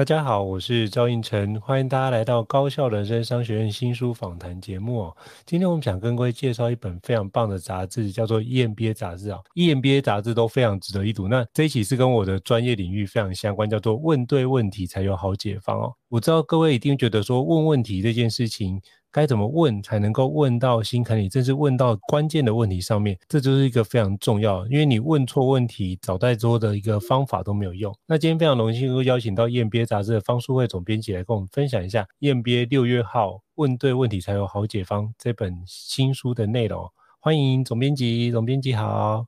大家好，我是赵胤丞，欢迎大家来到高校人生商学院新书访谈节目哦。今天我们想跟各位介绍一本非常棒的杂志，叫做 EMBA 杂志啊。EMBA 杂志都非常值得一读。那这一期是跟我的专业领域非常相关，叫做问对问题才有好解方哦。我知道各位一定觉得说问问题这件事情。该怎么问才能够问到心坎里，正是问到关键的问题上面，这就是一个非常重要，因为你问错问题，找再多的一个方法都没有用。那今天非常荣幸能够邀请到燕鳖杂志的方书慧总编辑来跟我们分享一下燕鳖六月号问对问题才有好解方这本新书的内容。欢迎总编辑，总编辑好，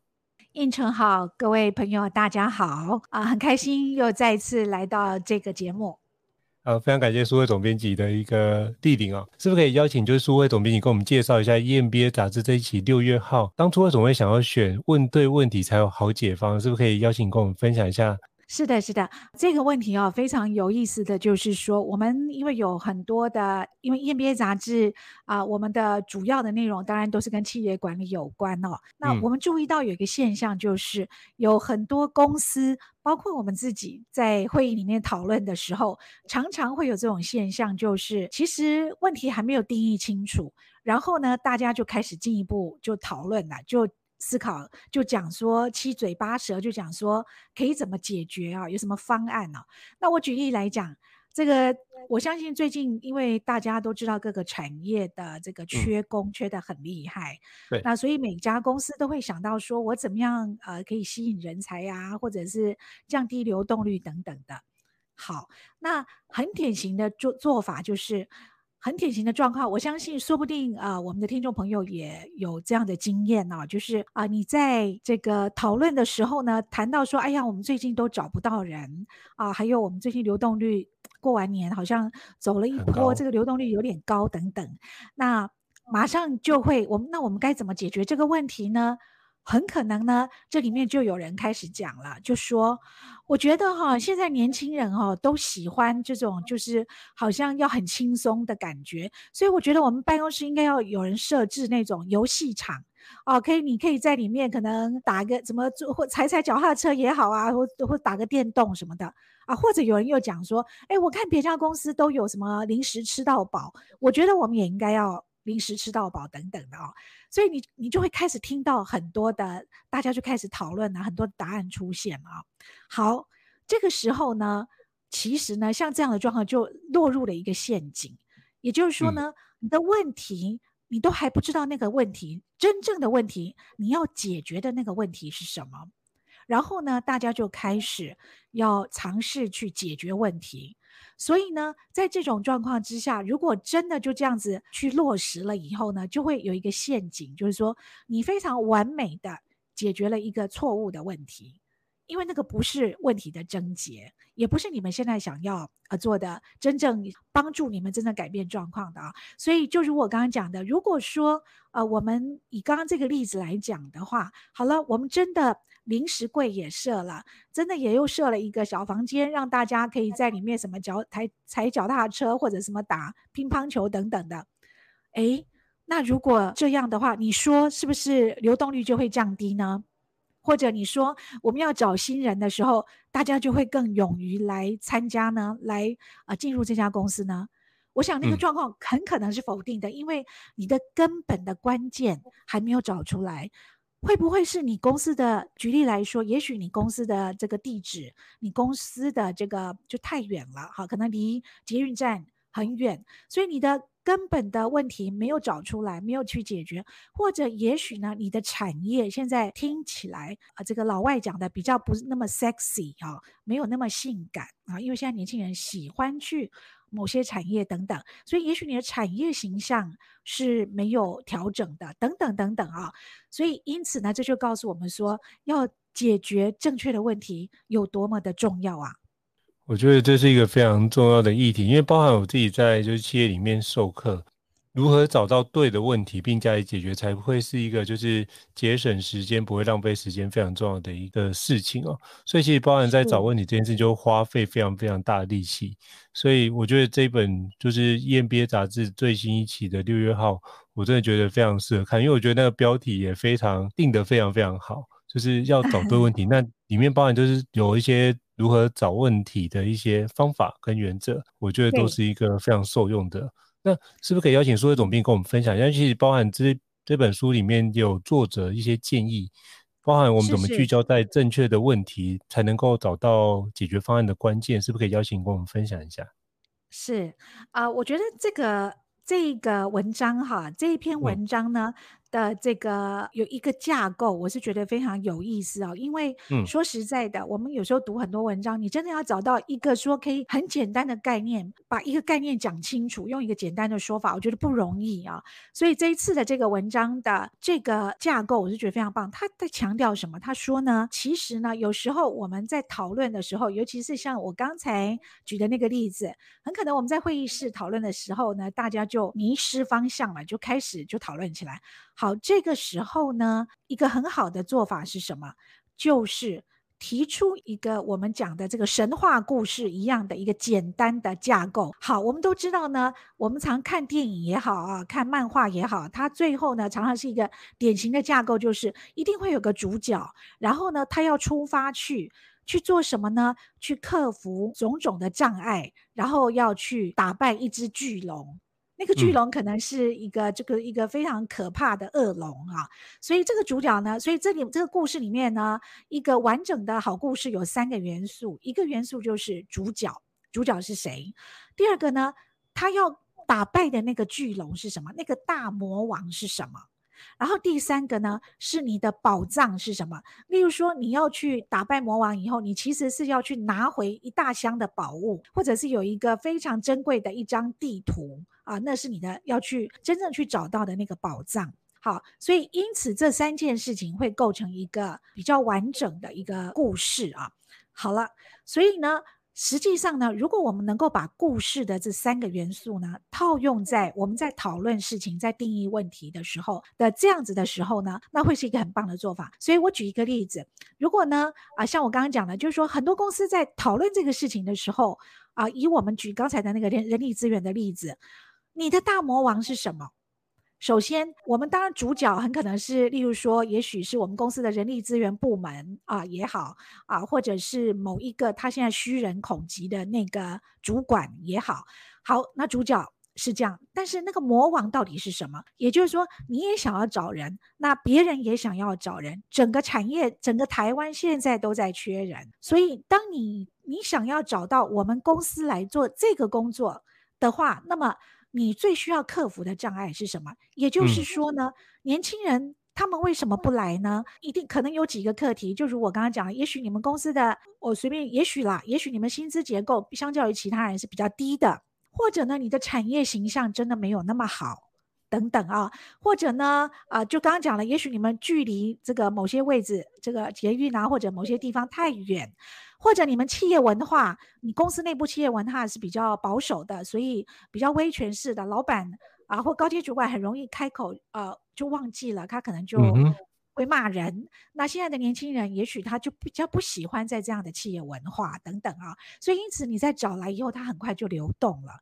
胤丞好，各位朋友大家好啊，很开心又再一次来到这个节目。呃，非常感谢苏慧总编辑的一个莅临啊，是不是可以邀请就是苏慧总编辑跟我们介绍一下 EMBA 杂志这一期六月号，当初为什么会想要选问对问题才有好解方？是不是可以邀请跟我们分享一下？是的，是的，这个问题哦，非常有意思的就是说，我们因为有很多的，因为 EMBA 杂志啊、呃，我们的主要的内容当然都是跟企业管理有关哦。那我们注意到有一个现象，就是、嗯、有很多公司，包括我们自己在会议里面讨论的时候，常常会有这种现象，就是其实问题还没有定义清楚，然后呢，大家就开始进一步就讨论了，就。思考就讲说七嘴八舌，就讲说可以怎么解决啊？有什么方案呢、啊？那我举例来讲，这个我相信最近因为大家都知道各个产业的这个缺工、嗯、缺的很厉害，对，那所以每家公司都会想到说我怎么样呃可以吸引人才呀、啊，或者是降低流动率等等的。好，那很典型的做做法就是。很典型的状况，我相信说不定啊、呃，我们的听众朋友也有这样的经验呢、啊，就是啊、呃，你在这个讨论的时候呢，谈到说，哎呀，我们最近都找不到人啊、呃，还有我们最近流动率过完年好像走了一波，这个流动率有点高等等，那马上就会，我们那我们该怎么解决这个问题呢？很可能呢，这里面就有人开始讲了，就说，我觉得哈，现在年轻人哈都喜欢这种，就是好像要很轻松的感觉，所以我觉得我们办公室应该要有人设置那种游戏场，哦，可以，你可以在里面可能打个怎么做，或踩踩脚踏车也好啊，或或打个电动什么的啊，或者有人又讲说，哎，我看别家公司都有什么零食吃到饱，我觉得我们也应该要。零食吃到饱等等的哦，所以你你就会开始听到很多的，大家就开始讨论了，很多答案出现了。好，这个时候呢，其实呢，像这样的状况就落入了一个陷阱，也就是说呢，你的问题你都还不知道那个问题真正的问题，你要解决的那个问题是什么，然后呢，大家就开始要尝试去解决问题。所以呢，在这种状况之下，如果真的就这样子去落实了以后呢，就会有一个陷阱，就是说你非常完美的解决了一个错误的问题，因为那个不是问题的症结，也不是你们现在想要呃做的真正帮助你们真正改变状况的啊。所以就如我刚刚讲的，如果说呃我们以刚刚这个例子来讲的话，好了，我们真的零食柜也设了，真的也又设了一个小房间，让大家可以在里面什么脚踩踩脚踏车或者什么打乒乓球等等的。诶，那如果这样的话，你说是不是流动率就会降低呢？或者你说我们要找新人的时候，大家就会更勇于来参加呢？来啊，进入这家公司呢？我想那个状况很可能是否定的，嗯、因为你的根本的关键还没有找出来。会不会是你公司的？举例来说，也许你公司的这个地址，你公司的这个就太远了，哈，可能离捷运站很远，所以你的。根本的问题没有找出来，没有去解决，或者也许呢，你的产业现在听起来啊、呃，这个老外讲的比较不是那么 sexy 啊，没有那么性感啊，因为现在年轻人喜欢去某些产业等等，所以也许你的产业形象是没有调整的，等等等等啊，所以因此呢，这就告诉我们说，要解决正确的问题有多么的重要啊。我觉得这是一个非常重要的议题，因为包含我自己在就是企业里面授课，如何找到对的问题并加以解决，才不会是一个就是节省时间、不会浪费时间非常重要的一个事情哦。所以其实包含在找问题这件事，就花费非常非常大的力气。所以我觉得这本就是 EMBA 杂志最新一期的六月号，我真的觉得非常适合看，因为我觉得那个标题也非常定得非常非常好，就是要找对问题。那里面包含就是有一些。如何找问题的一些方法跟原则，我觉得都是一个非常受用的。那是不是可以邀请苏伟总编跟我们分享一下？其实包含这这本书里面有作者一些建议，包含我们怎么聚焦在正确的问题，才能够找到解决方案的关键，是不是可以邀请跟我们分享一下？是啊，呃，我觉得这个这个文章哈，这一篇文章呢。嗯的这个有一个架构，我是觉得非常有意思啊，因为说实在的，嗯，我们有时候读很多文章，你真的要找到一个说可以很简单的概念，把一个概念讲清楚，用一个简单的说法，我觉得不容易啊。所以这一次的这个文章的这个架构，我是觉得非常棒。他在强调什么？他说呢，其实呢，有时候我们在讨论的时候，尤其是像我刚才举的那个例子，很可能我们在会议室讨论的时候呢，大家就迷失方向了，就开始就讨论起来。好，这个时候呢，一个很好的做法是什么？就是提出一个我们讲的这个神话故事一样的一个简单的架构。好，我们都知道呢，我们常看电影也好啊，看漫画也好，它最后呢，常常是一个典型的架构，就是一定会有个主角，然后呢，他要出发去去做什么呢？去克服种种的障碍，然后要去打败一只巨龙。那个巨龙可能是一个这个一个非常可怕的恶龙啊，所以这个主角呢，所以这里这个故事里面呢，一个完整的好故事有三个元素，一个元素就是主角，主角是谁？第二个呢，他要打败的那个巨龙是什么？那个大魔王是什么？然后第三个呢，是你的宝藏是什么？例如说，你要去打败魔王以后，你其实是要去拿回一大箱的宝物，或者是有一个非常珍贵的一张地图啊，那是你的要去真正去找到的那个宝藏。好，所以因此这三件事情会构成一个比较完整的一个故事啊。好了，所以呢。实际上呢，如果我们能够把故事的这三个元素呢套用在我们在讨论事情、在定义问题的时候的这样子的时候呢，那会是一个很棒的做法。所以我举一个例子，如果呢啊，像我刚刚讲的，就是说很多公司在讨论这个事情的时候啊，以我们举刚才的那个人人力资源的例子，你的大魔王是什么？首先，我们当然主角很可能是，例如说，也许是我们公司的人力资源部门啊也好啊，或者是某一个他现在虚人恐急的那个主管也好。好，那主角是这样，但是那个魔王到底是什么？也就是说，你也想要找人，那别人也想要找人，整个产业，整个台湾现在都在缺人，所以当你你想要找到我们公司来做这个工作的话，那么。你最需要克服的障碍是什么？也就是说呢，嗯、年轻人他们为什么不来呢？一定可能有几个课题，就如我刚刚讲的，也许你们公司的，我随便，也许啦，也许你们薪资结构相较于其他人是比较低的，或者呢，你的产业形象真的没有那么好，等等啊，或者呢，啊、呃，就刚刚讲了，也许你们距离这个某些位置，这个捷运啊，或者某些地方太远，或者你们企业文化，你公司内部企业文化是比较保守的，所以比较威权式的，老板啊或高阶主管很容易开口，呃，就忘记了，他可能就会骂人。嗯、那现在的年轻人，也许他就比较不喜欢在这样的企业文化等等啊，所以因此你在找来以后，他很快就流动了。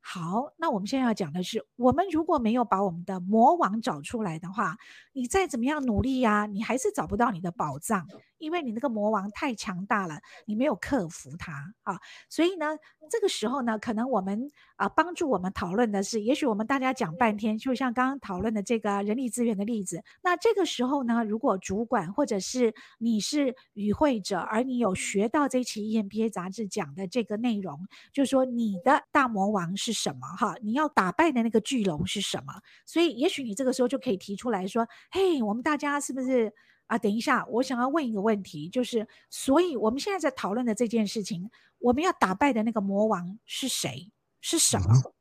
好，那我们现在要讲的是，我们如果没有把我们的魔王找出来的话，你再怎么样努力呀、你还是找不到你的宝藏。因为你那个魔王太强大了，你没有克服它啊，所以呢，这个时候呢，可能我们啊帮助我们讨论的是，也许我们大家讲半天，就像刚刚讨论的这个人力资源的例子，那这个时候呢，如果主管或者是你是与会者，而你有学到这期 EMBA 杂志讲的这个内容，就是说你的大魔王是什么哈？你要打败的那个巨龙是什么？所以也许你这个时候就可以提出来说，嘿，我们大家是不是？啊，等一下，我想要问一个问题，就是，所以我们现在在讨论的这件事情，我们要打败的那个魔王是谁？是什么？嗯、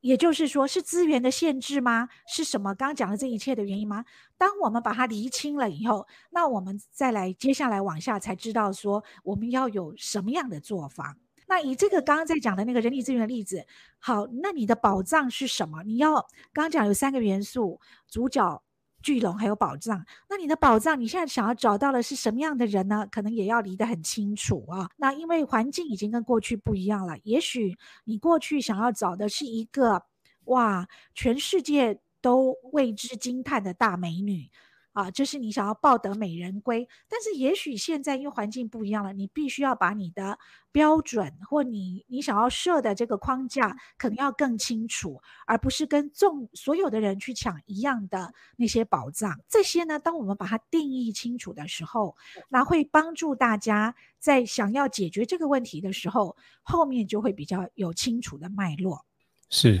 也就是说，是资源的限制吗？是什么？刚刚讲的这一切的原因吗？当我们把它厘清了以后，那我们再来接下来往下才知道说，我们要有什么样的做法。那以这个刚刚在讲的那个人力资源的例子，好，那你的宝藏是什么？你要刚刚讲有三个元素，主角。巨龙还有宝藏，那你的宝藏，你现在想要找到的是什么样的人呢？可能也要离得很清楚啊。那因为环境已经跟过去不一样了，也许你过去想要找的是一个哇，全世界都为之惊叹的大美女。啊，就是你想要抱得美人归，但是也许现在因为环境不一样了，你必须要把你的标准或你你想要设的这个框架可能要更清楚，而不是跟众所有的人去抢一样的那些宝藏。这些呢，当我们把它定义清楚的时候，那会帮助大家在想要解决这个问题的时候，后面就会比较有清楚的脉络。是。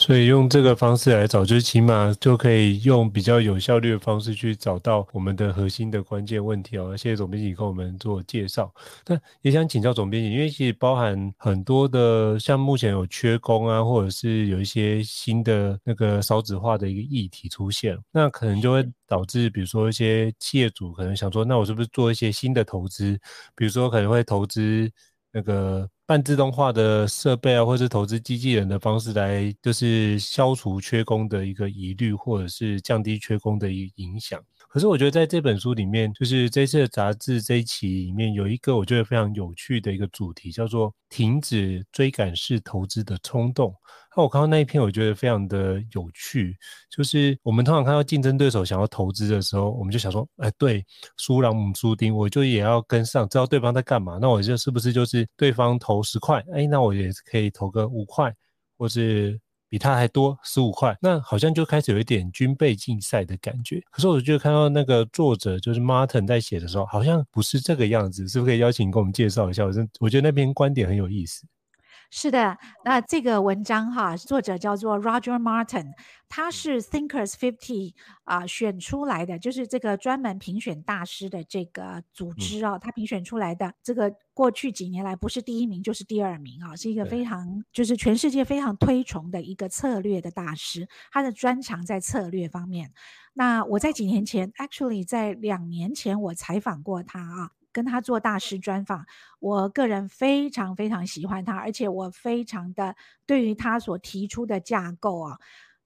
所以用这个方式来找，就起码就可以用比较有效率的方式去找到我们的核心的关键问题哦。谢谢总编辑跟我们做介绍。那也想请教总编辑，因为其实包含很多的，像目前有缺工啊，或者是有一些新的那个少子化的一个议题出现，那可能就会导致，比如说一些企业主可能想说，那我是不是做一些新的投资？比如说可能会投资那个。半自动化的设备啊，或是投资机器人的方式来，就是消除缺工的一个疑虑，或者是降低缺工的一影响。可是我觉得在这本书里面，就是这次的杂志这一期里面有一个我觉得非常有趣的一个主题，叫做“停止追赶式投资的冲动”。那我看到那一篇，我觉得非常的有趣。就是我们通常看到竞争对手想要投资的时候，我们就想说，哎，对，输朗姆输丁，我就也要跟上，知道对方在干嘛。那我就是不是就是对方投十块，哎，那我也可以投个五块，或是比他还多十五块。那好像就开始有一点军备竞赛的感觉。可是我就看到那个作者就是 Martin 在写的时候，好像不是这个样子。是不是可以邀请你跟我们介绍一下？我我觉得那篇观点很有意思。是的，那这个文章哈，作者叫做 Roger Martin，他是 Thinkers Fifty 啊、呃、选出来的，就是这个专门评选大师的这个组织啊、哦，他评选出来的这个过去几年来不是第一名就是第二名啊、哦，是一个非常就是全世界非常推崇的一个策略的大师，他的专长在策略方面。那我在几年前，actually 在两年前我采访过他啊。跟他做大师专访，我个人非常非常喜欢他，而且我非常的对于他所提出的架构啊，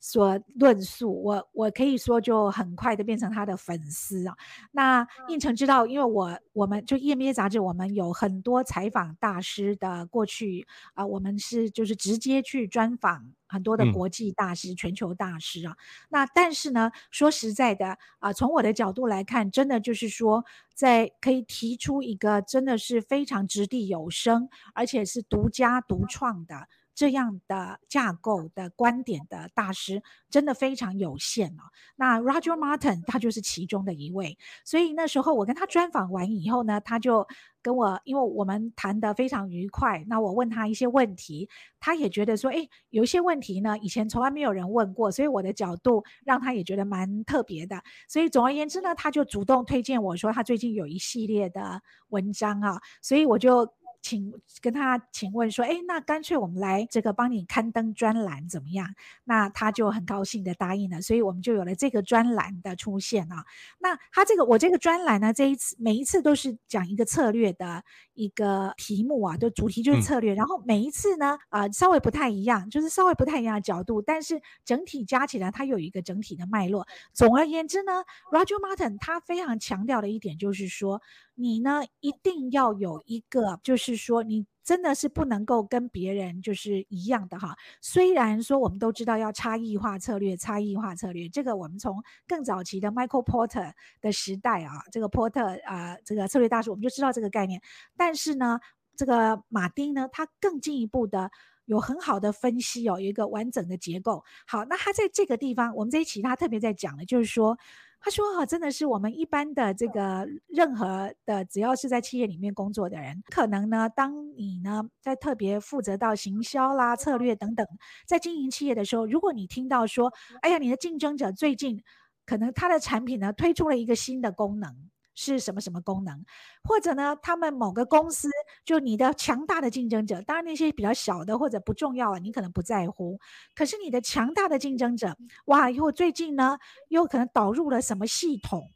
所论述，我我可以说就很快的变成他的粉丝啊。那应成知道，因为我我们就 EMBA 杂志，我们有很多采访大师的过去啊，我们是就是直接去专访。很多的国际大师、嗯、全球大师啊，那但是呢，说实在的啊，从我的角度来看，真的就是说，在可以提出一个真的是非常掷地有声，而且是独家独创的。这样的架构的观点的大师真的非常有限哦。那 Roger Martin 他就是其中的一位，所以那时候我跟他专访完以后呢，他就跟我，因为我们谈得非常愉快，那我问他一些问题，他也觉得说，哎，有一些问题呢，以前从来没有人问过，所以我的角度让他也觉得蛮特别的。所以总而言之呢，他就主动推荐我说，他最近有一系列的文章啊，所以我就。请跟他请问说，哎，那干脆我们来这个帮你刊登专栏怎么样？那他就很高兴的答应了，所以我们就有了这个专栏的出现啊。那他这个我这个专栏呢，这一次每一次都是讲一个策略的一个题目啊，就主题就是策略，嗯、然后每一次呢，呃，稍微不太一样，就是稍微不太一样的角度，但是整体加起来它有一个整体的脉络。总而言之呢，Roger Martin 他非常强调的一点就是说。你呢，一定要有一个，就是是说，你真的是不能够跟别人就是一样的哈。虽然说我们都知道要差异化策略，差异化策略，这个我们从更早期的 Michael Porter 的时代啊，这个 Porter 啊，这个策略大师，我们就知道这个概念。但是呢，这个马丁呢，他更进一步的有很好的分析哦，有一个完整的结构。好，那他在这个地方，我们这一期他特别在讲的，就是说。他说：“哈，真的是我们一般的这个任何的，只要是在企业里面工作的人，可能呢，当你呢在特别负责到行销啦、策略等等，在经营企业的时候，如果你听到说，哎呀，你的竞争者最近可能他的产品呢推出了一个新的功能。”是什么什么功能，或者呢，他们某个公司就你的强大的竞争者，当然那些比较小的或者不重要啊，你可能不在乎。可是你的强大的竞争者，哇，以后最近呢又可能导入了什么系统，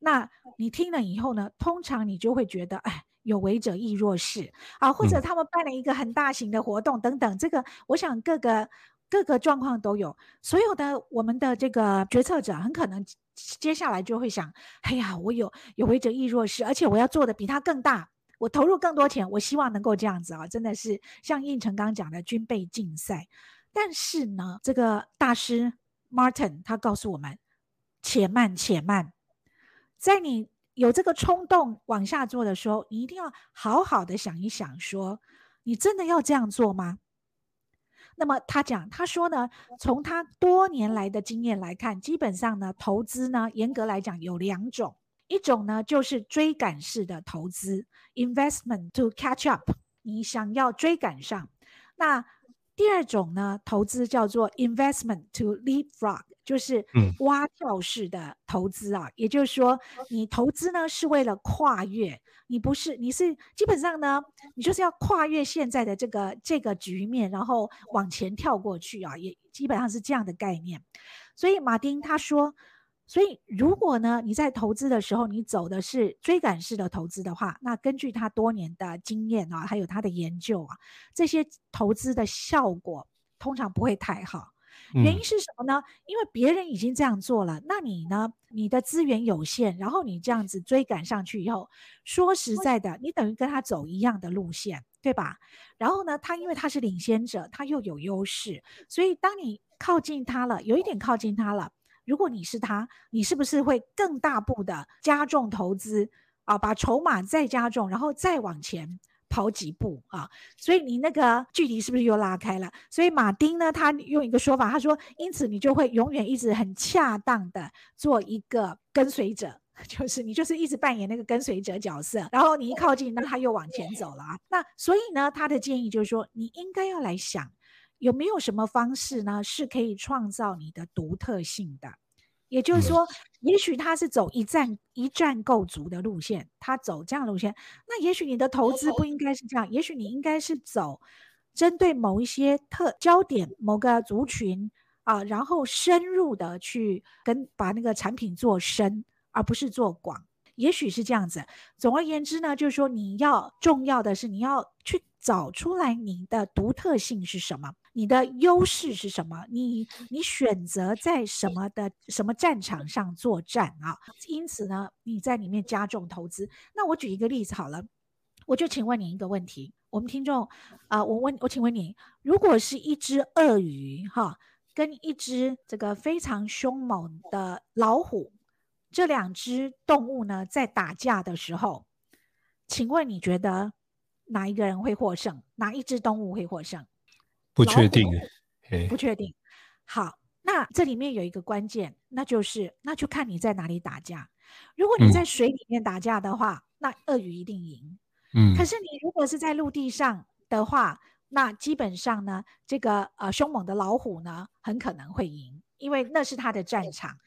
那你听了以后呢，通常你就会觉得，哎，有为者亦若是。啊，或者他们办了一个很大型的活动等等，这个我想各个各个状况都有，所有的我们的这个决策者很可能。接下来就会想，哎呀，我有有为者亦若是，而且我要做的比他更大，我投入更多钱，我希望能够这样子啊，真的是像应成刚讲的军备竞赛。但是呢，这个大师 Martin 他告诉我们，且慢且慢，在你有这个冲动往下做的时候，你一定要好好的想一想，说你真的要这样做吗？那么他讲，他说呢，从他多年来的经验来看，基本上呢，投资呢，严格来讲有两种，一种呢就是追赶式的投资，investment to catch up，你想要追赶上。那第二种呢，投资叫做 investment to leapfrog。就是蛙跳式的投资啊，嗯、也就是说，你投资呢是为了跨越，你不是，你是基本上呢，你就是要跨越现在的这个这个局面，然后往前跳过去啊，也基本上是这样的概念。所以马丁他说，所以如果呢你在投资的时候，你走的是追赶式的投资的话，那根据他多年的经验啊，还有他的研究啊，这些投资的效果通常不会太好。原因是什么呢？因为别人已经这样做了，那你呢？你的资源有限，然后你这样子追赶上去以后，说实在的，你等于跟他走一样的路线，对吧？然后呢，他因为他是领先者，他又有优势，所以当你靠近他了，有一点靠近他了，如果你是他，你是不是会更大步的加重投资啊？把筹码再加重，然后再往前？跑几步啊，所以你那个距离是不是又拉开了？所以马丁呢，他用一个说法，他说，因此你就会永远一直很恰当的做一个跟随者，就是你就是一直扮演那个跟随者角色，然后你一靠近，那他又往前走了啊。那所以呢，他的建议就是说，你应该要来想，有没有什么方式呢，是可以创造你的独特性的。也就是说，也许他是走一站一站购足的路线，他走这样的路线，那也许你的投资不应该是这样，也许你应该是走针对某一些特焦点、某个族群啊，然后深入的去跟把那个产品做深，而不是做广。也许是这样子。总而言之呢，就是说你要重要的是你要去找出来你的独特性是什么。你的优势是什么？你你选择在什么的什么战场上作战啊？因此呢，你在里面加重投资。那我举一个例子好了，我就请问你一个问题，我们听众啊、呃，我问我请问你，如果是一只鳄鱼哈，跟一只这个非常凶猛的老虎，这两只动物呢在打架的时候，请问你觉得哪一个人会获胜？哪一只动物会获胜？不确定，不确定。好，那这里面有一个关键，那就是那就看你在哪里打架。如果你在水里面打架的话，嗯、那鳄鱼一定赢。嗯，可是你如果是在陆地上的话，那基本上呢，这个呃凶猛的老虎呢很可能会赢，因为那是它的战场。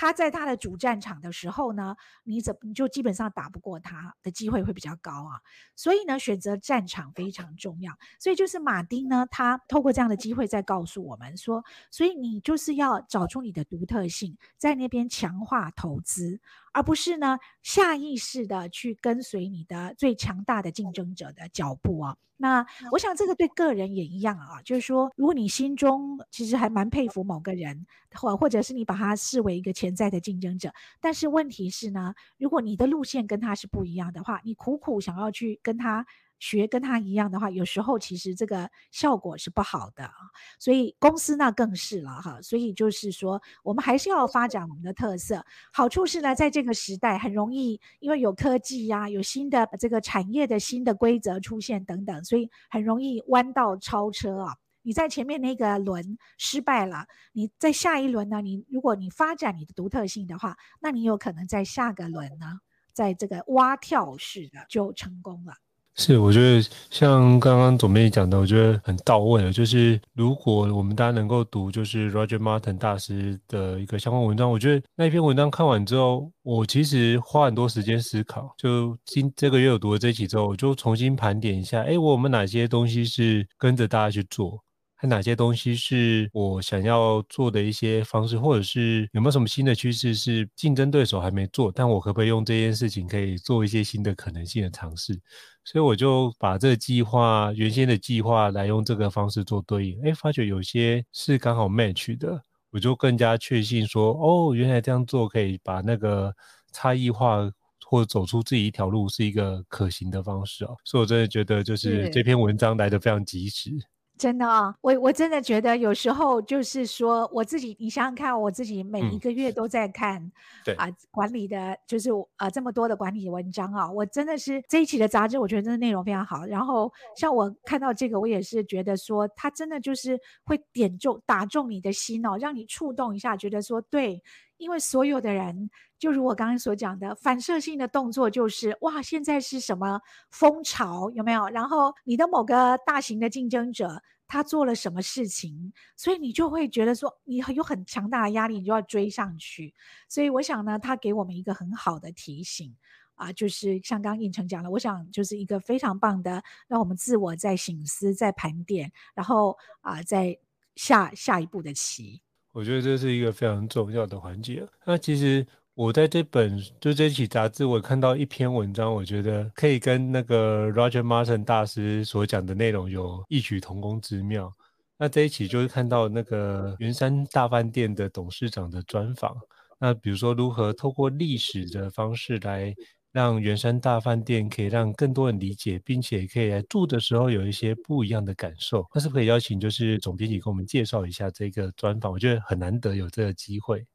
他在他的主战场的时候呢，你怎你就基本上打不过他的机会会比较高啊。所以呢，选择战场非常重要。所以就是马丁呢，他透过这样的机会在告诉我们说，所以你就是要找出你的独特性，在那边强化投资。而不是呢，下意识的去跟随你的最强大的竞争者的脚步啊。那我想这个对个人也一样啊，就是说，如果你心中其实还蛮佩服某个人，或或者是你把他视为一个潜在的竞争者，但是问题是呢，如果你的路线跟他是不一样的话，你苦苦想要去跟他。学跟他一样的话，有时候其实这个效果是不好的，所以公司那更是了哈。所以就是说，我们还是要发展我们的特色。好处是呢，在这个时代很容易，因为有科技呀、啊，有新的这个产业的新的规则出现等等，所以很容易弯道超车啊。你在前面那个轮失败了，你在下一轮呢？你如果你发展你的独特性的话，那你有可能在下个轮呢，在这个蛙跳式的就成功了。是，我觉得像刚刚总编讲的，我觉得很到位了。就是如果我们大家能够读，就是 Roger Martin 大师的一个相关文章，我觉得那篇文章看完之后，我其实花很多时间思考。就今这个月有读了这一期之后，我就重新盘点一下，哎，我们哪些东西是跟着大家去做。还哪些东西是我想要做的一些方式，或者是有没有什么新的趋势是竞争对手还没做，但我可不可以用这件事情可以做一些新的可能性的尝试？所以我就把这个计划原先的计划来用这个方式做对应，哎，发觉有些是刚好 match 的，我就更加确信说，哦，原来这样做可以把那个差异化或者走出自己一条路是一个可行的方式哦。所以我真的觉得就是这篇文章来的非常及时。真的啊、哦，我我真的觉得有时候就是说我自己，你想想看，我自己每一个月都在看，嗯、对啊，管理的，就是啊这么多的管理文章啊，我真的是这一期的杂志，我觉得真的内容非常好。然后像我看到这个，我也是觉得说，它真的就是会点中打中你的心哦，让你触动一下，觉得说对。因为所有的人，就如我刚刚所讲的，反射性的动作就是哇，现在是什么风潮，有没有？然后你的某个大型的竞争者他做了什么事情，所以你就会觉得说，你有很强大的压力，你就要追上去。所以我想呢，他给我们一个很好的提醒啊，就是像刚刚胤丞讲的，我想就是一个非常棒的，让我们自我在省思、在盘点，然后啊，在下下一步的棋。我觉得这是一个非常重要的环节。那其实我在这本就这期杂志，我看到一篇文章，我觉得可以跟那个 Roger Martin 大师所讲的内容有异曲同工之妙。那这一期就是看到那个云山大饭店的董事长的专访。那比如说如何透过历史的方式来。让圆山大饭店可以让更多人理解，并且可以来住的时候有一些不一样的感受。那是不是可以邀请就是总编辑给我们介绍一下这个专访？我觉得很难得有这个机会。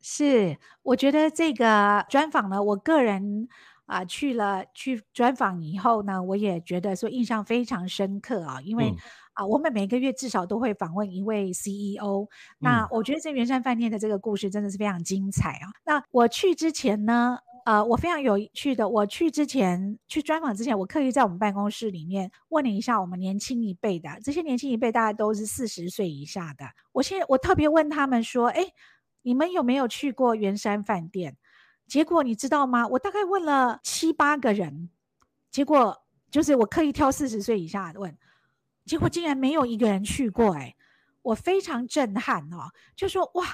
是，我觉得这个专访呢，我个人啊、呃、去了去专访以后呢，我也觉得说印象非常深刻啊，因为啊、嗯呃，我们每个月至少都会访问一位 CEO、嗯。那我觉得这圆山饭店的这个故事真的是非常精彩啊。那我去之前呢，呃，我非常有趣的，我去之前去专访之前，我刻意在我们办公室里面问了一下我们年轻一辈的，这些年轻一辈大概都是四十岁以下的。我现在我特别问他们说，哎，你们有没有去过圆山饭店？结果你知道吗？我大概问了七八个人，结果就是我刻意挑四十岁以下的问，结果竟然没有一个人去过，哎，我非常震撼哦，就说哇，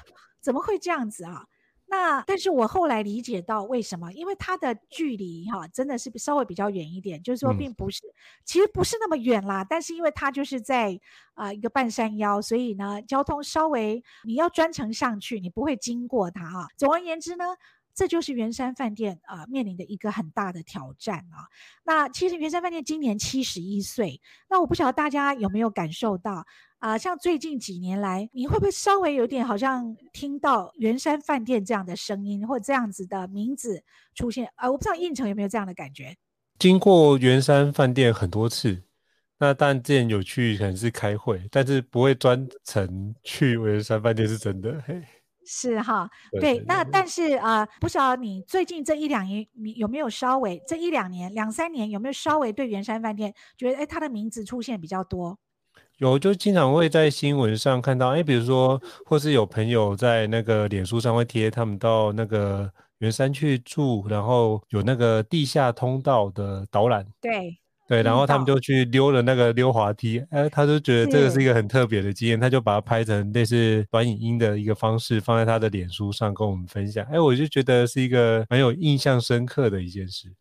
怎么会这样子啊？那但是我后来理解到为什么，因为它的距离哈真的是稍微比较远一点，就是说并不是，嗯、其实不是那么远啦。但是因为它就是在啊、呃、一个半山腰，所以呢交通稍微你要专程上去，你不会经过它啊。总而言之呢，这就是圆山饭店啊、呃、面临的一个很大的挑战啊。那其实圆山饭店今年七十一岁，那我不晓得大家有没有感受到。啊、呃，像最近几年来，你会不会稍微有点好像听到圆山饭店这样的声音，或这样子的名字出现？啊、呃，我不知道应城有没有这样的感觉？经过圆山饭店很多次，那但之前有去可能是开会，但是不会专程去圆山饭店是真的。嘿，是哈，对。那但是啊、呃，不晓得你最近这一两年，你有没有稍微这一两年两三年有没有稍微对圆山饭店觉得，哎，它的名字出现比较多？有，就经常会在新闻上看到，哎，比如说，或是有朋友在那个脸书上会贴他们到那个圆山去住，然后有那个地下通道的导览。对。对，然后他们就去溜了那个溜滑梯，哎，他就觉得这个是一个很特别的经验，他就把它拍成类似短影音的一个方式，放在他的脸书上跟我们分享。哎，我就觉得是一个蛮有印象深刻的一件事。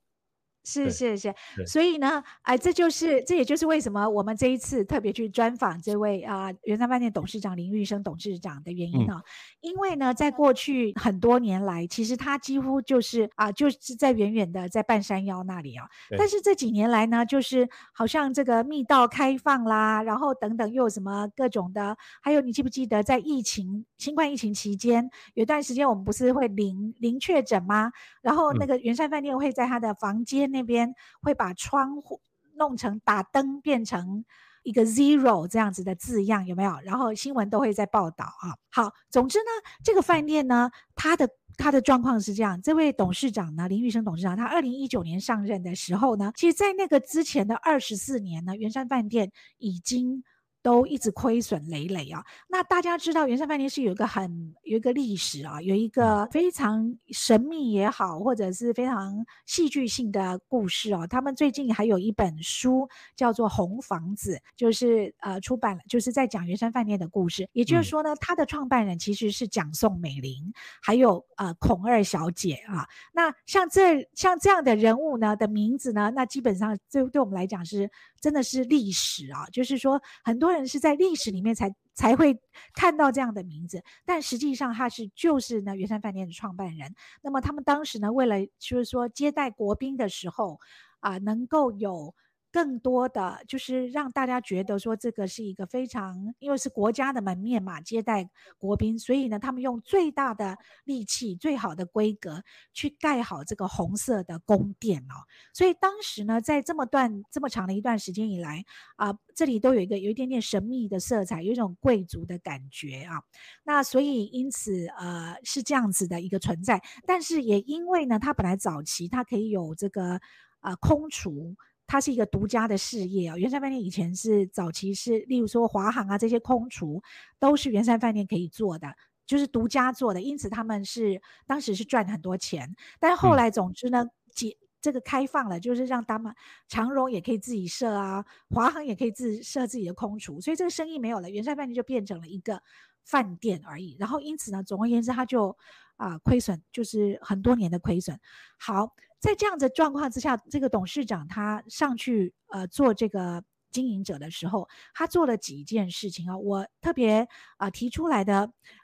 是是是，所以呢，哎，这就是这也就是为什么我们这一次特别去专访这位啊圆山饭店董事长林玉生董事长的原因呢，嗯、因为呢，在过去很多年来，其实他几乎就是啊，就是在远远的在半山腰那里啊，但是这几年来呢，就是好像这个密道开放啦，然后等等又有什么各种的，还有你记不记得在疫情新冠疫情期间，有段时间我们不是会零零确诊吗？然后那个圆山饭店会在他的房间。那边会把窗户弄成打灯变成一个 zero 这样子的字样，有没有？然后新闻都会在报道啊。好，总之呢，这个饭店呢，它的它的状况是这样。这位董事长呢，林玉生董事长，他二零一九年上任的时候呢，其实，在那个之前的二十四年呢，圆山饭店已经。都一直亏损累累啊！那大家知道圆山饭店是有一个很有一个历史啊，有一个非常神秘也好，或者是非常戏剧性的故事哦。他们最近还有一本书叫做《红房子》，就是呃出版了，就是在讲圆山饭店的故事。也就是说呢，他的创办人其实是蒋宋美龄，还有呃孔二小姐啊。那像这像这样的人物呢的名字呢，那基本上对对我们来讲是真的是历史啊，就是说很多人。是在历史里面才才会看到这样的名字，但实际上他是就是呢圆山饭店的创办人。那么他们当时呢，为了就是说接待国宾的时候啊、能够有。更多的就是让大家觉得说这个是一个非常，因为是国家的门面嘛，接待国宾，所以呢，他们用最大的力气、最好的规格去盖好这个红色的宫殿哦。所以当时呢，在这么段这么长的一段时间以来啊、这里都有一个有一点点神秘的色彩，有一种贵族的感觉啊。那所以因此呃是这样子的一个存在，但是也因为呢，它本来早期它可以有这个啊、呃、空厨。它是一个独家的事业啊、哦，圆山饭店以前是早期是，例如说华航啊这些空厨都是圆山饭店可以做的，就是独家做的，因此他们是当时是赚很多钱。但是后来总之呢，解、嗯、这个开放了，就是让他们长荣也可以自己设啊，华航也可以自设自己的空厨，所以这个生意没有了，圆山饭店就变成了一个饭店而已。然后因此呢，总而言之，它就啊、呃、亏损，就是很多年的亏损。好。在这样的状况之下，这个董事长他上去呃做这个经营者的时候，他做了几件事情啊。我特别啊、呃、提出来的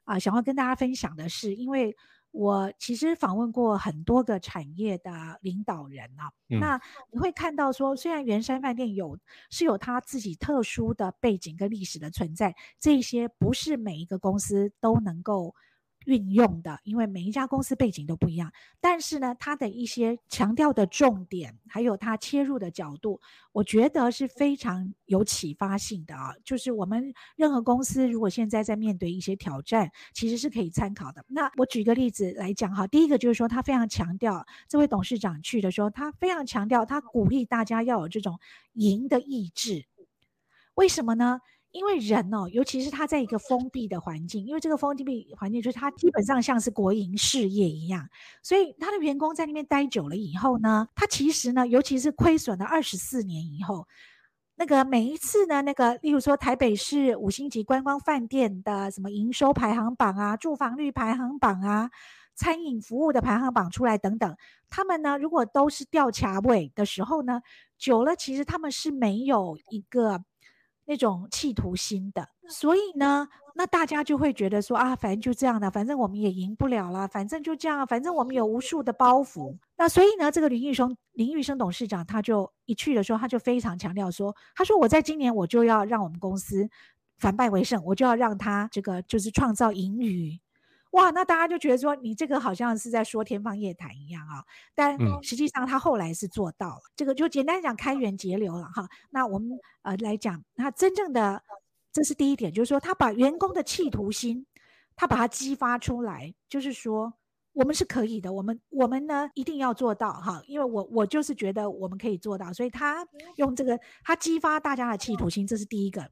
啊、呃，想要跟大家分享的是，因为我其实访问过很多个产业的领导人啊，嗯、那你会看到说，虽然圆山饭店有是有他自己特殊的背景跟历史的存在，这些不是每一个公司都能够。运用的，因为每一家公司背景都不一样，但是呢，它的一些强调的重点，还有它切入的角度，我觉得是非常有启发性的啊。就是我们任何公司如果现在在面对一些挑战，其实是可以参考的。那我举个例子来讲哈，第一个就是说，他非常强调，这位董事长去的时候，他非常强调，他鼓励大家要有这种赢的意志。为什么呢？因为人哦，尤其是他在一个封闭的环境，因为这个封闭环境就是他基本上像是国营事业一样，所以他的员工在那边待久了以后呢，他其实呢，尤其是亏损了二十四年以后，那个每一次呢，那个例如说台北市五星级观光饭店的什么营收排行榜啊、住房率排行榜啊、餐饮服务的排行榜出来等等，他们呢，如果都是吊卡位的时候呢，久了其实他们是没有一个。那种企图心的，所以呢，那大家就会觉得说啊，反正就这样的，反正我们也赢不了了，反正就这样，反正我们有无数的包袱。那所以呢，这个林玉生林玉生董事长他就一去的时候，他就非常强调说，他说我在今年我就要让我们公司反败为胜，我就要让他这个就是创造盈余。哇，那大家就觉得说你这个好像是在说天方夜谭一样啊，但实际上他后来是做到了，嗯、这个就简单讲开源节流了哈。那我们呃来讲，那真正的这是第一点，就是说他把员工的企图心，他把它激发出来，就是说我们是可以的，我们我们呢一定要做到哈，因为我我就是觉得我们可以做到，所以他用这个他激发大家的企图心，这是第一个。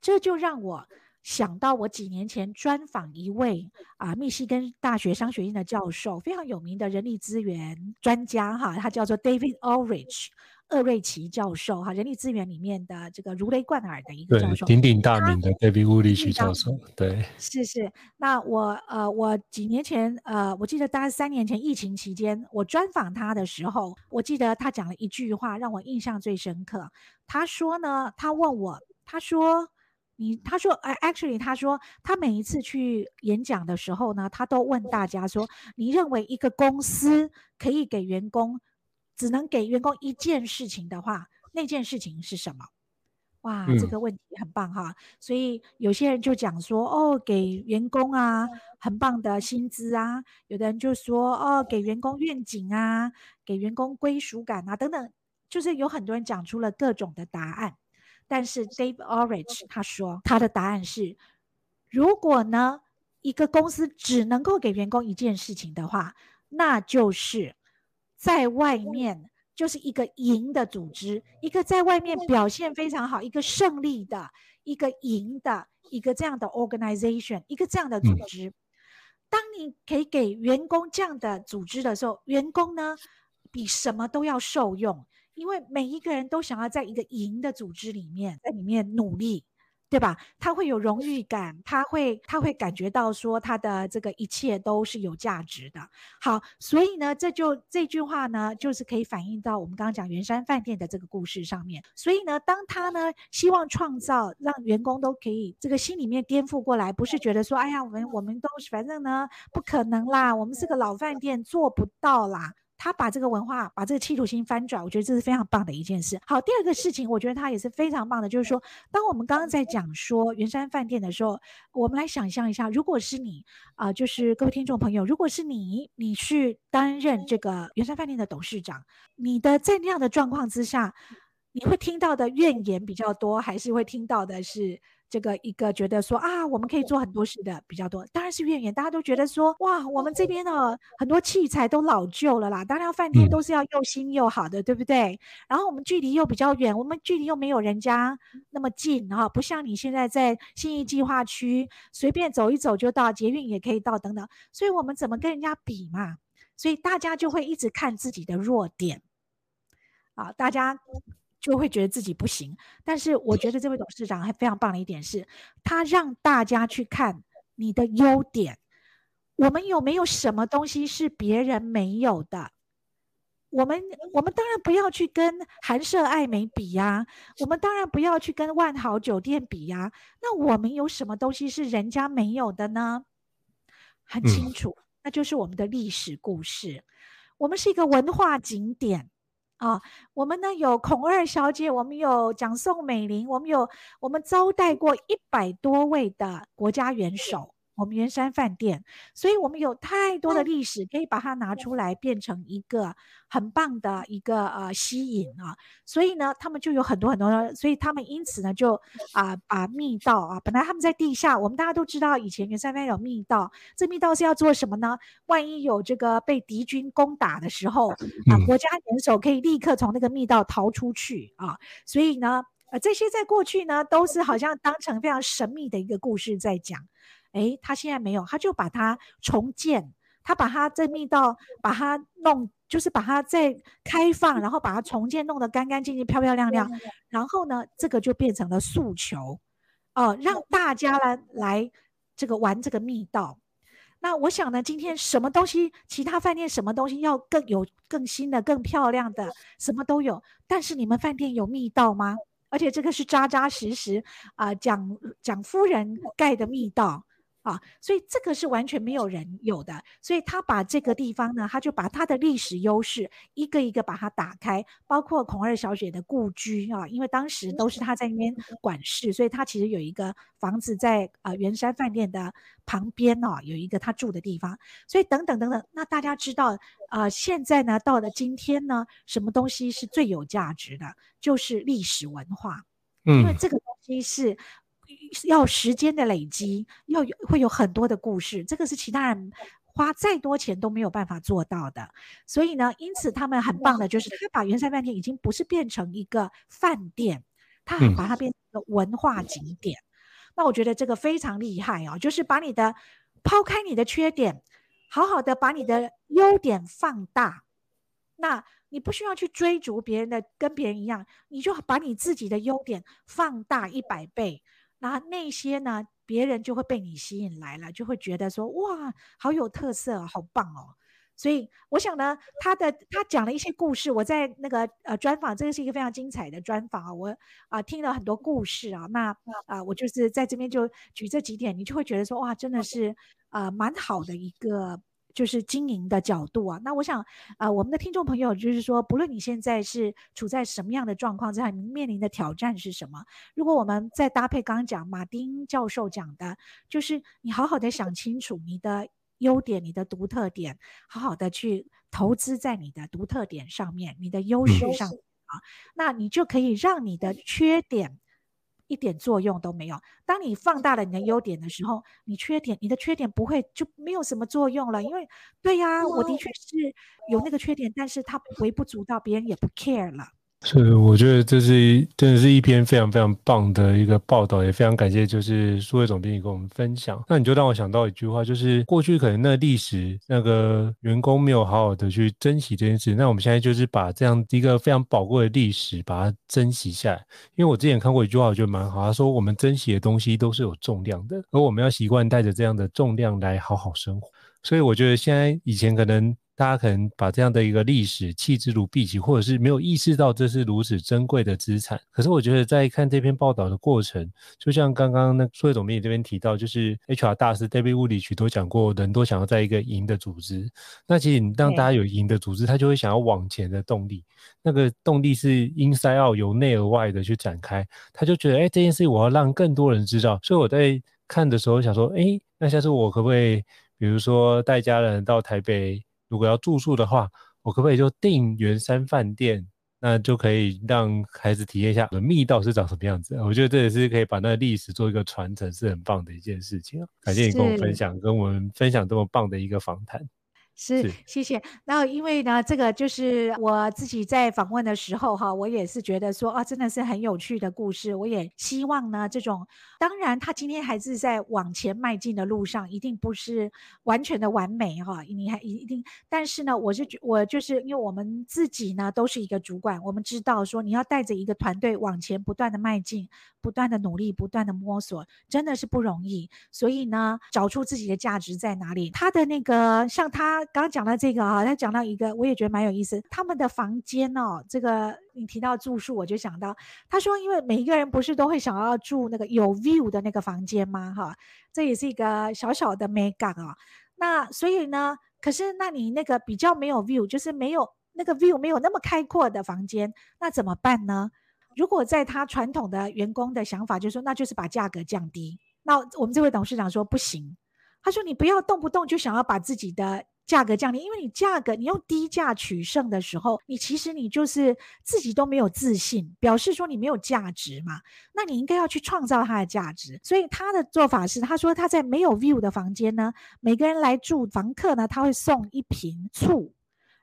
这就让我想到我几年前专访一位啊密西根大学商学院的教授，非常有名的人力资源专家哈，他叫做 David Ulrich。厄瑞奇教授哈，人力资源里面的这个如雷贯耳的一个教授，鼎鼎大名的 David Ulrich 教授，对，是是。那我呃，我几年前呃，我记得大概三年前疫情期间，我专访他的时候，我记得他讲了一句话让我印象最深刻。他说呢，他问我，他说你，他说哎，actually，他说他每一次去演讲的时候呢，他都问大家说，你认为一个公司可以给员工？只能给员工一件事情的话，那件事情是什么？哇，这个问题很棒哈！所以有些人就讲说，哦，给员工啊很棒的薪资啊；有的人就说，哦，给员工愿景啊，给员工归属感啊，等等，就是有很多人讲出了各种的答案。但是 Dave Ulrich 他说，他的答案是：如果呢一个公司只能够给员工一件事情的话，那就是。在外面就是一个赢的组织，一个在外面表现非常好、一个胜利的、一个赢的、一个这样的 organization，一个这样的组织。当你可以给员工这样的组织的时候，员工呢比什么都要受用，因为每一个人都想要在一个赢的组织里面，在里面努力。对吧？他会有荣誉感，他会他会感觉到说他的这个一切都是有价值的。好，所以呢，这就这句话呢，就是可以反映到我们刚刚讲圆山饭店的这个故事上面。所以呢，当他呢希望创造让员工都可以这个心里面颠覆过来，不是觉得说，哎呀，我们我们都是反正呢不可能啦，我们是个老饭店做不到啦。他把这个文化，把这个企图心翻转，我觉得这是非常棒的一件事。好，第二个事情，我觉得他也是非常棒的，就是说，当我们刚刚在讲说圆山饭店的时候，我们来想象一下，如果是你啊、就是各位听众朋友，如果是你，你去担任这个圆山饭店的董事长，你的在那样的状况之下，你会听到的怨言比较多，还是会听到的是？这个一个觉得说啊，我们可以做很多事的比较多，当然是怨言。大家都觉得说，哇，我们这边的很多器材都老旧了啦，当然饭店都是要又新又好的，对不对？然后我们距离又比较远，我们距离又没有人家那么近哈，不像你现在在信义计划区，随便走一走就到，捷运也可以到等等，所以我们怎么跟人家比嘛？所以大家就会一直看自己的弱点啊，大家。就会觉得自己不行，但是我觉得这位董事长还非常棒的一点是，他让大家去看你的优点。我们有没有什么东西是别人没有的？我们我们当然不要去跟韩舍爱美比呀，我们当然不要去跟万豪酒店比呀。那我们有什么东西是人家没有的呢？很清楚，那就是我们的历史故事。我们是一个文化景点。啊、我们呢有孔二小姐，我们有蒋宋美龄，我们有我们招待过一百多位的国家元首。我们圆山饭店，所以我们有太多的历史可以把它拿出来，变成一个很棒的一个呃吸引啊。所以呢，他们就有很多很多的，所以他们因此呢就啊、呃、把密道啊，本来他们在地下，我们大家都知道以前圆山饭店有密道，这密道是要做什么呢？万一有这个被敌军攻打的时候啊，国家元首可以立刻从那个密道逃出去啊。所以呢，呃，这些在过去呢都是好像当成非常神秘的一个故事在讲。诶，他现在没有，他就把它重建，他把它这密道把它弄，就是把它再开放，然后把它重建，弄得干干净净、漂漂亮亮。然后呢，这个就变成了诉求，哦、呃，让大家来来这个玩这个密道。那我想呢，今天什么东西，其他饭店什么东西要更有更新的、更漂亮的，什么都有。但是你们饭店有密道吗？而且这个是扎扎实实啊，蒋、呃、蒋夫人盖的密道。啊，所以这个是完全没有人有的，所以他把这个地方呢，他就把他的历史优势一个一个把它打开，包括孔二小姐的故居啊，因为当时都是他在那边管事，所以他其实有一个房子在呃圆山饭店的旁边哦，有一个他住的地方，所以等等等等，那大家知道呃，现在呢到了今天呢，什么东西是最有价值的？就是历史文化，嗯，因为这个东西是。要时间的累积，要有会有很多的故事，这个是其他人花再多钱都没有办法做到的。所以呢，因此他们很棒的就是，他把元山饭店已经不是变成一个饭店，他把它变成一个文化景点。那我觉得这个非常厉害哦，就是把你的抛开你的缺点，好好的把你的优点放大。那你不需要去追逐别人的，跟别人一样，你就把你自己的优点放大一百倍。那那些呢，别人就会被你吸引来了，就会觉得说哇，好有特色，好棒哦。所以我想呢，他的他讲了一些故事，我在那个呃专访，这个是一个非常精彩的专访啊，我啊、呃、听了很多故事啊，那啊、呃、我就是在这边就举这几点，你就会觉得说哇，真的是呃蛮好的一个就是经营的角度啊。那我想啊、呃，我们的听众朋友就是说，不论你现在是处在什么样的状况之下，你面临的挑战是什么，如果我们再搭配刚刚讲马丁教授讲的，就是你好好的想清楚你的。优点，你的独特点，好好的去投资在你的独特点上面，你的优势上啊，那你就可以让你的缺点一点作用都没有。当你放大了你的优点的时候，你缺点，你的缺点不会就没有什么作用了，因为对呀，我的确是有那个缺点，但是他微不足道，别人也不 care 了。是，我觉得这是真的是一篇非常非常棒的一个报道，也非常感谢就是数位总编辑跟我们分享。那你就让我想到一句话，就是过去可能那历史那个员工没有好好的去珍惜这件事，那我们现在就是把这样一个非常宝贵的历史把它珍惜下来。因为我之前看过一句话，我觉得蛮好，他说我们珍惜的东西都是有重量的，而我们要习惯带着这样的重量来好好生活。所以我觉得现在以前可能。大家可能把这样的一个历史弃之如敝屣，或者是没有意识到这是如此珍贵的资产。可是我觉得在看这篇报道的过程，就像刚刚那数位总编辑这边提到，就是 HR 大师 David Woodrich 都讲过，人都想要在一个赢的组织。那其实你让大家有赢的组织，他就会想要往前的动力。那个动力是 inside out 由内而外的去展开。他就觉得，哎，这件事我要让更多人知道。所以我在看的时候想说，哎，那下次我可不可以，比如说带家人到台北？如果要住宿的话，我可不可以就订圆山饭店？那就可以让孩子体验一下密道是长什么样子。我觉得这也是可以把那个历史做一个传承，是很棒的一件事情。感谢你跟我分享，跟我们分享这么棒的一个访谈。是，谢谢。那因为呢，这个就是我自己在访问的时候哈，我也是觉得说啊，真的是很有趣的故事。我也希望呢，这种当然他今天还是在往前迈进的路上，一定不是完全的完美哈。你还一定，但是呢，我是觉我就是因为我们自己呢都是一个主管，我们知道说你要带着一个团队往前不断的迈进，不断的努力，不断的摸索，真的是不容易。所以呢，找出自己的价值在哪里。他的那个像他。刚刚讲到这个啊，他讲到一个，我也觉得蛮有意思。他们的房间哦，这个你提到住宿，我就想到，他说，因为每一个人不是都会想要住那个有 view 的那个房间吗？哈，这也是一个小小的美感啊。那所以呢，可是那你那个比较没有 view，就是没有那个 view 没有那么开阔的房间，那怎么办呢？如果在他传统的员工的想法，就是说，那就是把价格降低。那我们这位董事长说不行，他说你不要动不动就想要把自己的。价格降低，因为你价格你用低价取胜的时候，你其实你就是自己都没有自信，表示说你没有价值嘛。那你应该要去创造它的价值。所以他的做法是，他说他在没有 view 的房间呢，每个人来住房客呢，他会送一瓶醋。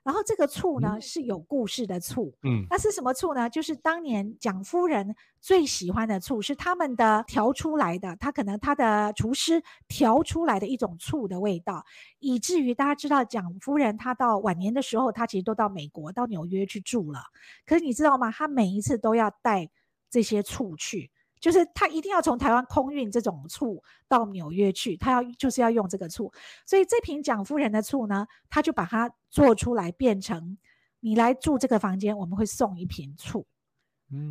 然后这个醋呢，是有故事的醋，嗯，那是什么醋呢？就是当年蒋夫人最喜欢的醋，是他们的调出来的，他可能他的厨师调出来的一种醋的味道，以至于大家知道蒋夫人她到晚年的时候，她其实都到美国到纽约去住了。可是你知道吗？她每一次都要带这些醋去。就是他一定要从台湾空运这种醋到纽约去，他要就是要用这个醋，所以这瓶蒋夫人的醋呢，他就把它做出来变成，你来住这个房间，我们会送一瓶醋。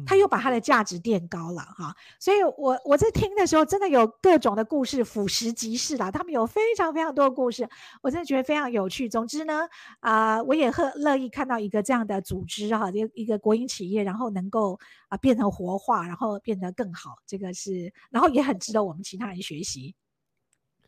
他又把他的价值垫高了哈，所以我我在听的时候，真的有各种的故事，俯拾即是啦。他们有非常非常多的故事，我真的觉得非常有趣。总之呢，啊、呃，我也很乐意看到一个这样的组织哈，一个一个国营企业，然后能够啊变成活化，然后变得更好，这个是，然后也很值得我们其他人学习。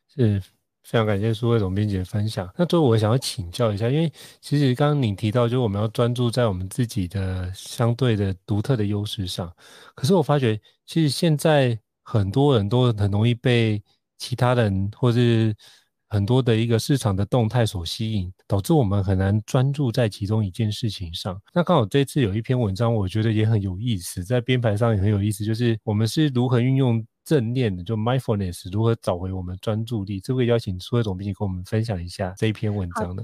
是。非常感谢苏慧总编辑的分享。那最后我想要请教一下，因为其实刚刚你提到，就是我们要专注在我们自己的相对的独特的优势上。可是我发觉，其实现在很多人都很容易被其他人或是很多的一个市场的动态所吸引，导致我们很难专注在其中一件事情上。那刚好这次有一篇文章，我觉得也很有意思，在编排上也很有意思，就是我们是如何运用正念的，就 mindfulness 如何找回我们专注力，这会邀请苏慧总编辑跟我们分享一下这一篇文章呢？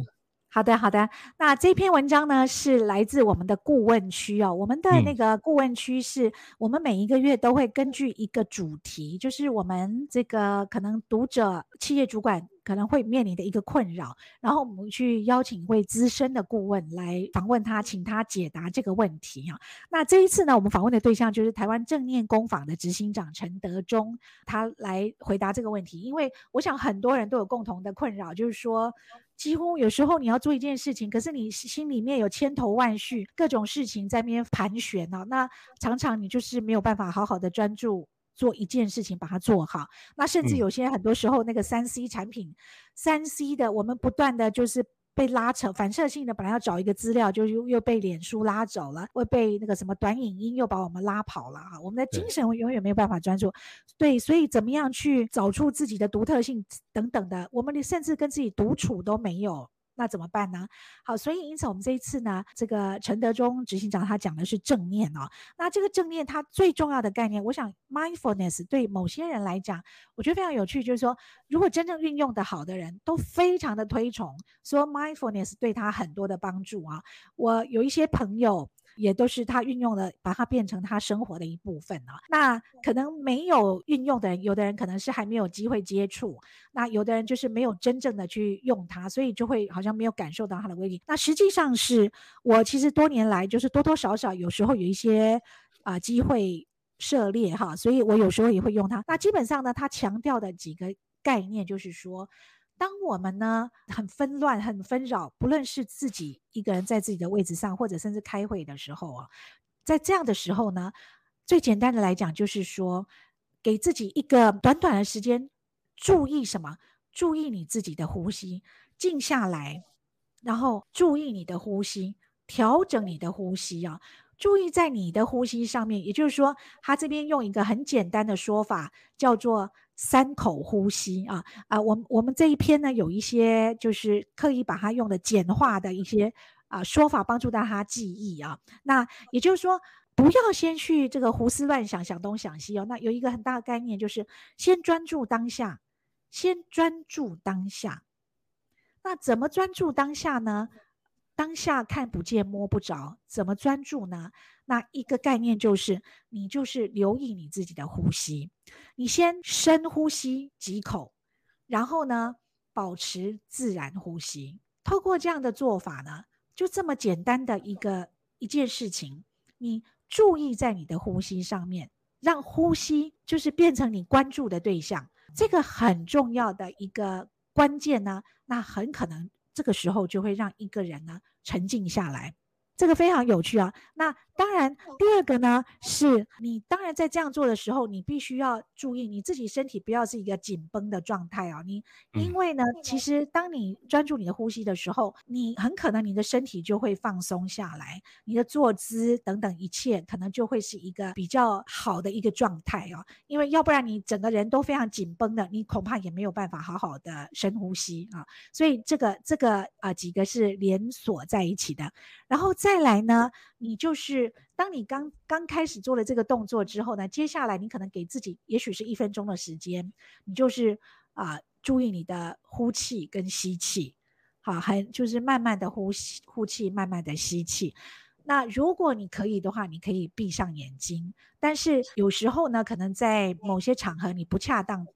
好的，好的。那这篇文章呢，是来自我们的顾问区哦。我们的那个顾问区是我们每一个月都会根据一个主题，就是我们这个可能读者、企业主管可能会面临的一个困扰，然后我们去邀请一位资深的顾问来访问他，请他解答这个问题啊。那这一次呢，我们访问的对象就是台湾正念工坊的执行长陈德忠，他来回答这个问题。因为我想很多人都有共同的困扰，就是说。几乎有时候你要做一件事情，可是你心里面有千头万绪，各种事情在那边盘旋呢、啊。那常常你就是没有办法好好的专注做一件事情，把它做好。那甚至有些很多时候，那个三 C 产品，三 C 的，我们不断的就是。被拉扯，反射性的本来要找一个资料，就又又被脸书拉走了，会被那个什么短影音又把我们拉跑了哈。我们的精神永远没有办法专注，对，对，所以怎么样去找出自己的独特性等等的，我们甚至跟自己独处都没有。那怎么办呢？好，所以因此我们这一次呢，这个陈德忠执行长他讲的是正念哦。那这个正念它最重要的概念，我想 mindfulness 对某些人来讲，我觉得非常有趣，就是说，如果真正运用的好的人都非常的推崇，说 mindfulness 对他很多的帮助啊。我有一些朋友。也都是他运用的，把它变成他生活的一部分啊。那可能没有运用的人，有的人可能是还没有机会接触，那有的人就是没有真正的去用它，所以就会好像没有感受到它的威力。那实际上是我其实多年来就是多多少少有时候有一些啊、呃、机会涉猎哈，所以我有时候也会用它。那基本上呢，它强调的几个概念就是说。当我们呢很纷乱、很纷扰，不论是自己一个人在自己的位置上，或者甚至开会的时候啊，在这样的时候呢，最简单的来讲就是说，给自己一个短短的时间，注意什么？注意你自己的呼吸，静下来，然后注意你的呼吸，调整你的呼吸啊，注意在你的呼吸上面。也就是说，他这边用一个很简单的说法，叫做。三口呼吸啊啊，我们我们这一篇呢，有一些就是刻意把它用的简化的一些啊说法，帮助大家记忆啊。那也就是说，不要先去这个胡思乱想，想东想西哦。那有一个很大的概念，就是先专注当下，先专注当下。那怎么专注当下呢？当下看不见摸不着，怎么专注呢？那一个概念就是，你就是留意你自己的呼吸，你先深呼吸几口，然后呢，保持自然呼吸。透过这样的做法呢，就这么简单的一个一件事情，你注意在你的呼吸上面，让呼吸就是变成你关注的对象。这个很重要的一个关键呢，那很可能这个时候就会让一个人呢沉静下来。这个非常有趣啊！那当然，第二个呢，是你当然在这样做的时候，你必须要注意你自己身体不要是一个紧绷的状态啊。你因为呢，其实当你专注你的呼吸的时候，你很可能你的身体就会放松下来，你的坐姿等等一切可能就会是一个比较好的一个状态啊。因为要不然你整个人都非常紧绷的，你恐怕也没有办法好好的深呼吸啊。所以这个这个啊、呃、几个是连锁在一起的，然后再再来呢，你就是。当你刚刚开始做了这个动作之后呢，接下来你可能给自己也许是一分钟的时间，你就是啊、注意你的呼气跟吸气，好，还就是慢慢的呼吸，呼气，慢慢的吸气。那如果你可以的话，你可以闭上眼睛，但是有时候呢，可能在某些场合你不恰当，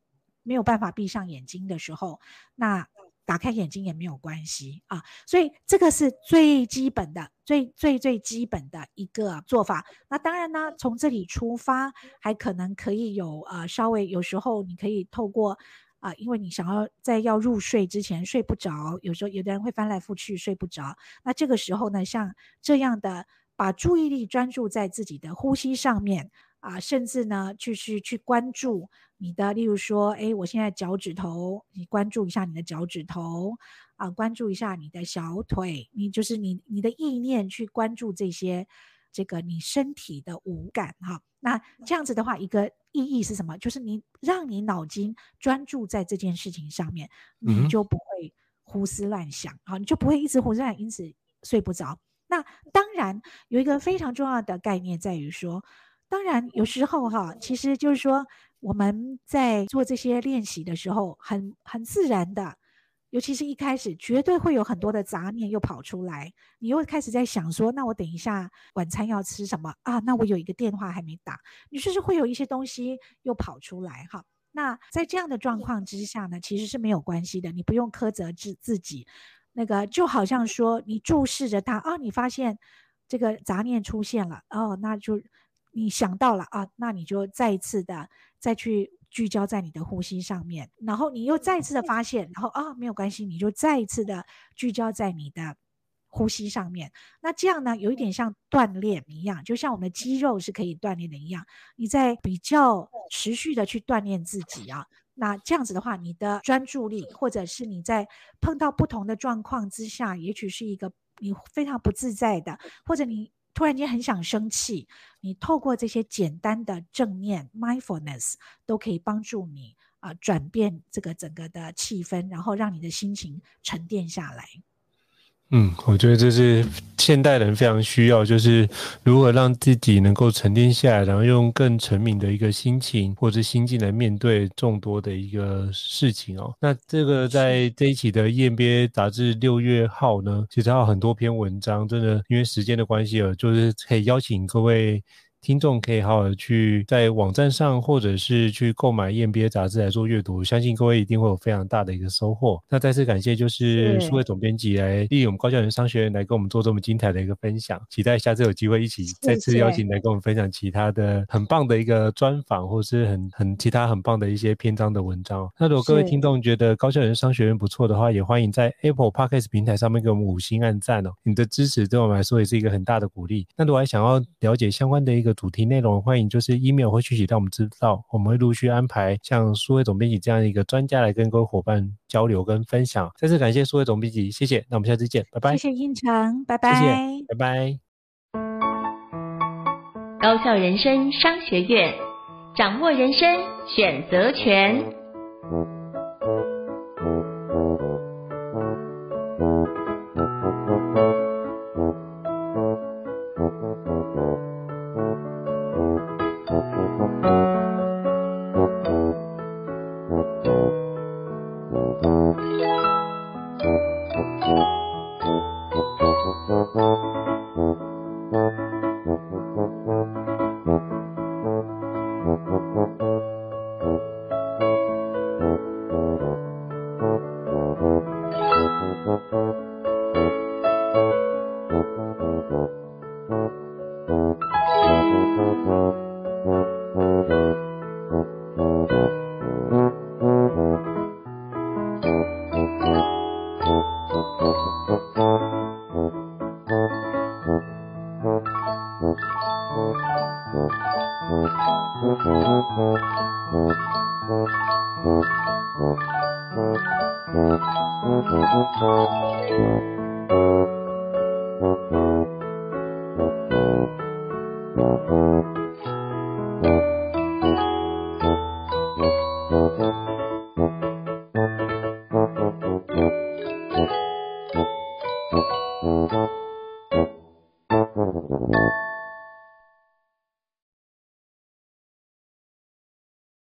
没有办法闭上眼睛的时候，那。打开眼睛也没有关系啊，所以这个是最基本的、最最最基本的一个做法。那当然呢，从这里出发，还可能可以有呃稍微有时候你可以透过啊、因为你想要在要入睡之前睡不着，有时候有的人会翻来覆去睡不着。那这个时候呢，像这样的把注意力专注在自己的呼吸上面。啊，甚至呢，就是去关注你的，例如说，哎，我现在脚趾头，你关注一下你的脚趾头，啊，关注一下你的小腿，你就是你你的意念去关注这些，这个你身体的五感哈。那这样子的话，一个意义是什么？就是你让你脑筋专注在这件事情上面，你就不会胡思乱想啊，你就不会一直胡思乱想，因此睡不着。那当然有一个非常重要的概念在于说。当然，有时候哈，其实就是说，我们在做这些练习的时候，很很自然的，尤其是一开始，绝对会有很多的杂念又跑出来，你又开始在想说，那我等一下晚餐要吃什么啊？那我有一个电话还没打，你就是会有一些东西又跑出来哈。那在这样的状况之下呢，其实是没有关系的，你不用苛责自自己。那个就好像说，你注视着它啊，你发现这个杂念出现了哦，那就。你想到了啊，那你就再一次的再去聚焦在你的呼吸上面，然后你又再一次的发现，然后啊没有关系，你就再一次的聚焦在你的呼吸上面。那这样呢，有一点像锻炼一样，就像我们的肌肉是可以锻炼的一样，你在比较持续的去锻炼自己啊。那这样子的话，你的专注力，或者是你在碰到不同的状况之下，也许是一个你非常不自在的，或者你。突然间很想生气，你透过这些简单的正念 mindfulness 都可以帮助你啊、转变这个整个的气氛，然后让你的心情沉淀下来。嗯，我觉得这是现代人非常需要，就是如何让自己能够沉淀下来，然后用更沉敏的一个心情或者心境来面对众多的一个事情哦。那这个在这一期的 EMBA 杂志六月号呢，其实还有很多篇文章，真的因为时间的关系了，就是可以邀请各位。听众可以好好的去在网站上，或者是去购买 EMBA 杂志来做阅读，相信各位一定会有非常大的一个收获。那再次感谢，就是数位总编辑来利用我们高校人商学院来跟我们做这么精彩的一个分享，期待下次有机会一起再次邀请来跟我们分享其他的很棒的一个专访，或是很很其他很棒的一些篇章的文章。那如果各位听众觉得高校人商学院不错的话，也欢迎在 Apple Podcast 平台上面给我们五星按赞哦，你的支持对我们来说也是一个很大的鼓励。那如果还想要了解相关的一个主题内容，欢迎就是 email 或讯息让我们知道，我们会陆续安排像数位总编辑这样的一个专家来跟各位伙伴交流跟分享。再次感谢数位总编辑，谢谢。那我们下次见，拜拜。谢谢胤丞，拜拜。谢谢，拜拜。高校人生商学院，掌握人生选择权。